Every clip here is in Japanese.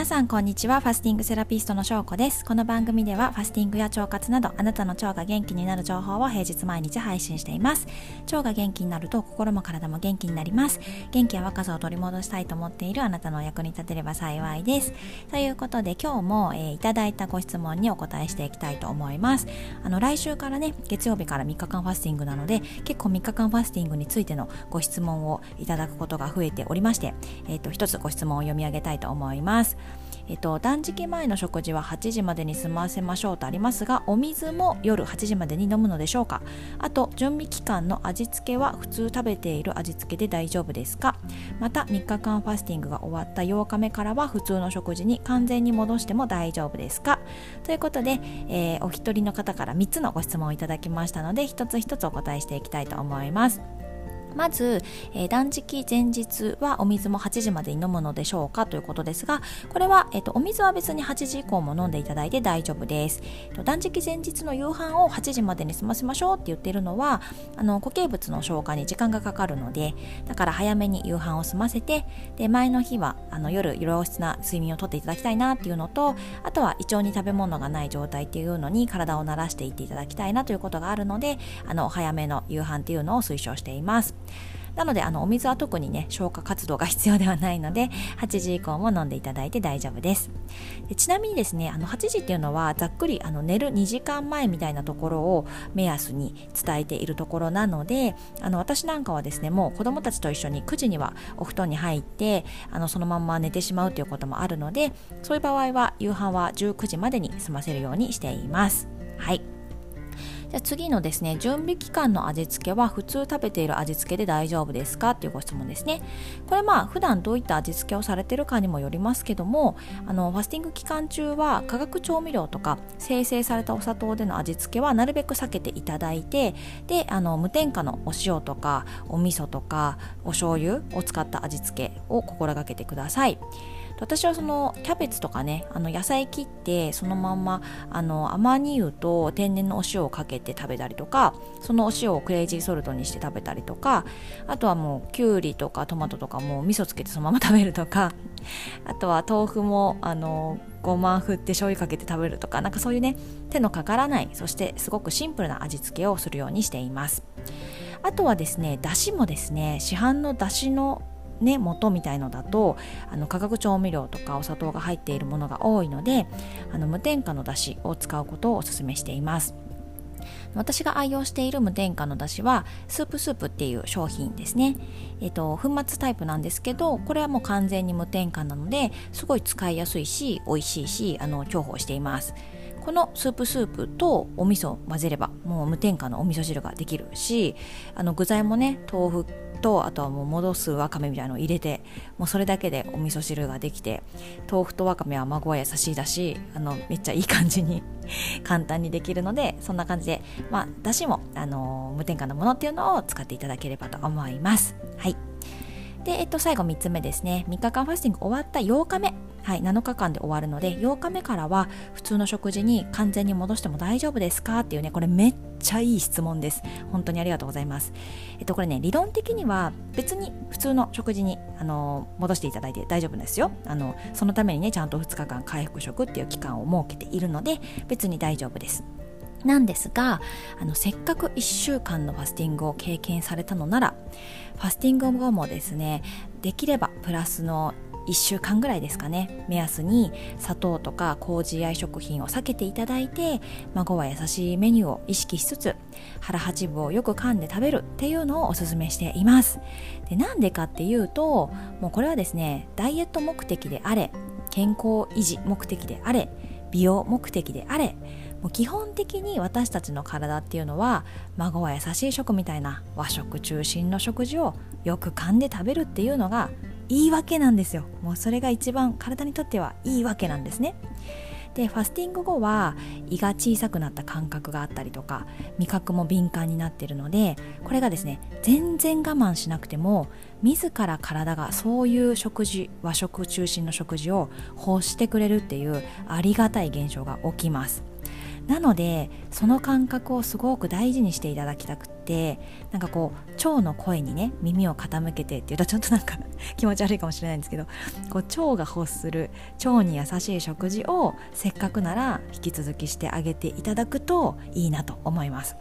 皆さんこんにちは。ファスティングセラピストの翔子です。この番組ではファスティングや腸活などあなたの腸が元気になる情報を平日毎日配信しています。腸が元気になると心も体も元気になります。元気や若さを取り戻したいと思っているあなたのお役に立てれば幸いです。ということで今日も、えー、いただいたご質問にお答えしていきたいと思います。あの来週からね月曜日から3日間ファスティングなので結構3日間ファスティングについてのご質問をいただくことが増えておりまして、えーと、と一つご質問を読み上げたいと思います。えっと、断食前の食事は8時までに済ませましょうとありますがお水も夜8時までに飲むのでしょうか？あと準備期間の味付けは普通食べている味付けで大丈夫ですか？また3日間ファスティングが終わった8日目からは普通の食事に完全に戻しても大丈夫ですか？ということで、えー、お一人の方から3つのご質問をいただきましたので一つ一つお答えしていきたいと思います。まず、えー、断食前日はお水も8時までに飲むのでしょうかということですがこれは、えーと、お水は別に8時以降も飲んでいただいて大丈夫です、えー、断食前日の夕飯を8時までに済ませましょうって言ってるのはあの固形物の消化に時間がかかるのでだから早めに夕飯を済ませてで前の日はあの夜良質な睡眠をとっていただきたいなっていうのとあとは胃腸に食べ物がない状態っていうのに体を慣らしていっていただきたいなということがあるのであの早めの夕飯っていうのを推奨しています。なのであのお水は特にね消化活動が必要ではないので8時以降も飲んでいただいて大丈夫です。でちなみにですねあの8時っていうのはざっくりあの寝る2時間前みたいなところを目安に伝えているところなのであの私なんかはですねもう子供たちと一緒に9時にはお布団に入ってあのそのまま寝てしまうということもあるのでそういう場合は夕飯は19時までに済ませるようにしています。はい。じゃ次のですね準備期間の味付けは普通食べている味付けで大丈夫ですかっていうご質問ですねこれまあ普段どういった味付けをされてるかにもよりますけどもあのファスティング期間中は化学調味料とか生成されたお砂糖での味付けはなるべく避けていただいてであの無添加のお塩とかお味噌とかお醤油を使った味付けを心がけてください。私はそのキャベツとかねあの野菜切ってそのまんまあのアマニ油と天然のお塩をかけて食べたりとかそのお塩をクレイジーソルトにして食べたりとかあとはもうきゅうりとかトマトとかも味噌つけてそのまま食べるとかあとは豆腐もあのごま振って醤油かけて食べるとかなんかそういうね手のかからないそしてすごくシンプルな味付けをするようにしています。あとはですねだしもですね市販のだしのね元みたいのだとあの化学調味料とかお砂糖が入っているものが多いのであの無添加のだしを使うことをお勧めしています。私が愛用している無添加のだしはスープスープっていう商品ですね、えっと、粉末タイプなんですけどこれはもう完全に無添加なのですごい使いやすいし美味しいしあの重宝しています。このスープスープとお味噌を混ぜればもう無添加のお味噌汁ができるしあの具材もね豆腐とあとはもう戻すわかめみたいなのを入れてもうそれだけでお味噌汁ができて豆腐とわかめは孫は優しいだしあのめっちゃいい感じに 簡単にできるのでそんな感じでまあだしもあの無添加のものっていうのを使っていただければと思います。はい。で、えっと、最後3つ目ですね。3日間ファスティング終わった8日目。はい、7日間で終わるので8日目からは普通の食事に完全に戻しても大丈夫ですか？っていうねこれめっちゃいい質問です。本当にありがとうございます。えっとこれね理論的には別に普通の食事にあの戻していただいて大丈夫ですよ。あのそのためにねちゃんと2日間回復食っていう期間を設けているので別に大丈夫です。なんですがあのせっかく1週間のファスティングを経験されたのならファスティング後もですねできればプラスの1週間ぐらいですかね目安に砂糖とか麹や食品を避けていただいて孫は優しいメニューを意識しつつ腹八分をよく噛んで食べるっていうのをおすすめしています。でなんでかっていうともうこれはですねダイエット目的であれ健康維持目的であれ美容目的であれもう基本的に私たちの体っていうのは孫は優しい食みたいな和食中心の食事をよく噛んで食べるっていうのがいいわけなんですよ。もうそれが一番体にとってはいいわけなんですね。でファスティング後は胃が小さくなった感覚があったりとか味覚も敏感になっているのでこれがですね全然我慢しなくても自ら体がそういう食事和食中心の食事を欲してくれるっていうありがたい現象が起きます。なのでその感覚をすごく大事にしていただきたくってなんかこう腸の声にね耳を傾けてっていうとちょっとなんか 気持ち悪いかもしれないんですけどこう腸が欲する腸に優しい食事をせっかくなら引き続きしてあげていただくといいなと思います。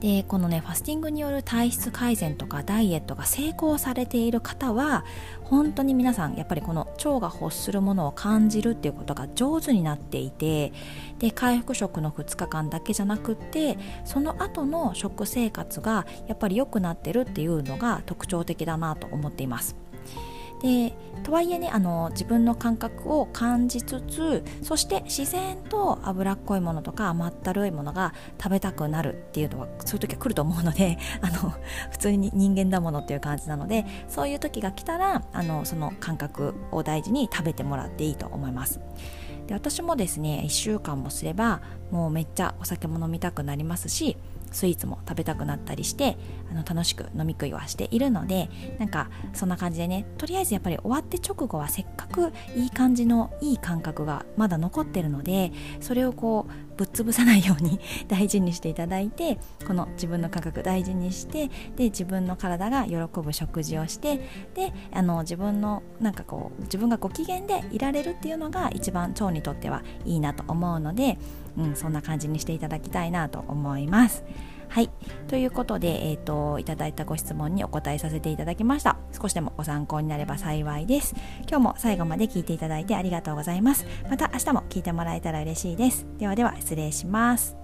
でこのねファスティングによる体質改善とかダイエットが成功されている方は本当に皆さんやっぱりこの腸が欲するものを感じるっていうことが上手になっていてで回復食の2日間だけじゃなくってその後の食生活がやっぱり良くなってるっていうのが特徴的だなと思っています。でとはいえねあの自分の感覚を感じつつそして自然と脂っこいものとか甘ったるいものが食べたくなるっていうのはそういう時は来ると思うので あの普通に人間だものっていう感じなのでそういう時が来たらあのその感覚を大事に食べてもらっていいと思います。で私もですね1週間もすればもうめっちゃお酒も飲みたくなりますしスイーツも食べたくなったりしてあの楽しく飲み食いはしているのでなんかそんな感じでねとりあえずやっぱり終わって直後はせっかくいい感じのいい感覚がまだ残ってるのでそれをこうぶっ潰さないように 大事にしていただいてこの自分の感覚大事にしてで自分の体が喜ぶ食事をしてであの自分のなんかこう自分がご機嫌でいられるっていうのが一番腸にとってはいいなと思うので、うん、そんな感じにしていただきたいなと思います。はい。ということで、えっ、ー、と、いただいたご質問にお答えさせていただきました。少しでもご参考になれば幸いです。今日も最後まで聞いていただいてありがとうございます。また明日も聞いてもらえたら嬉しいです。ではでは、失礼します。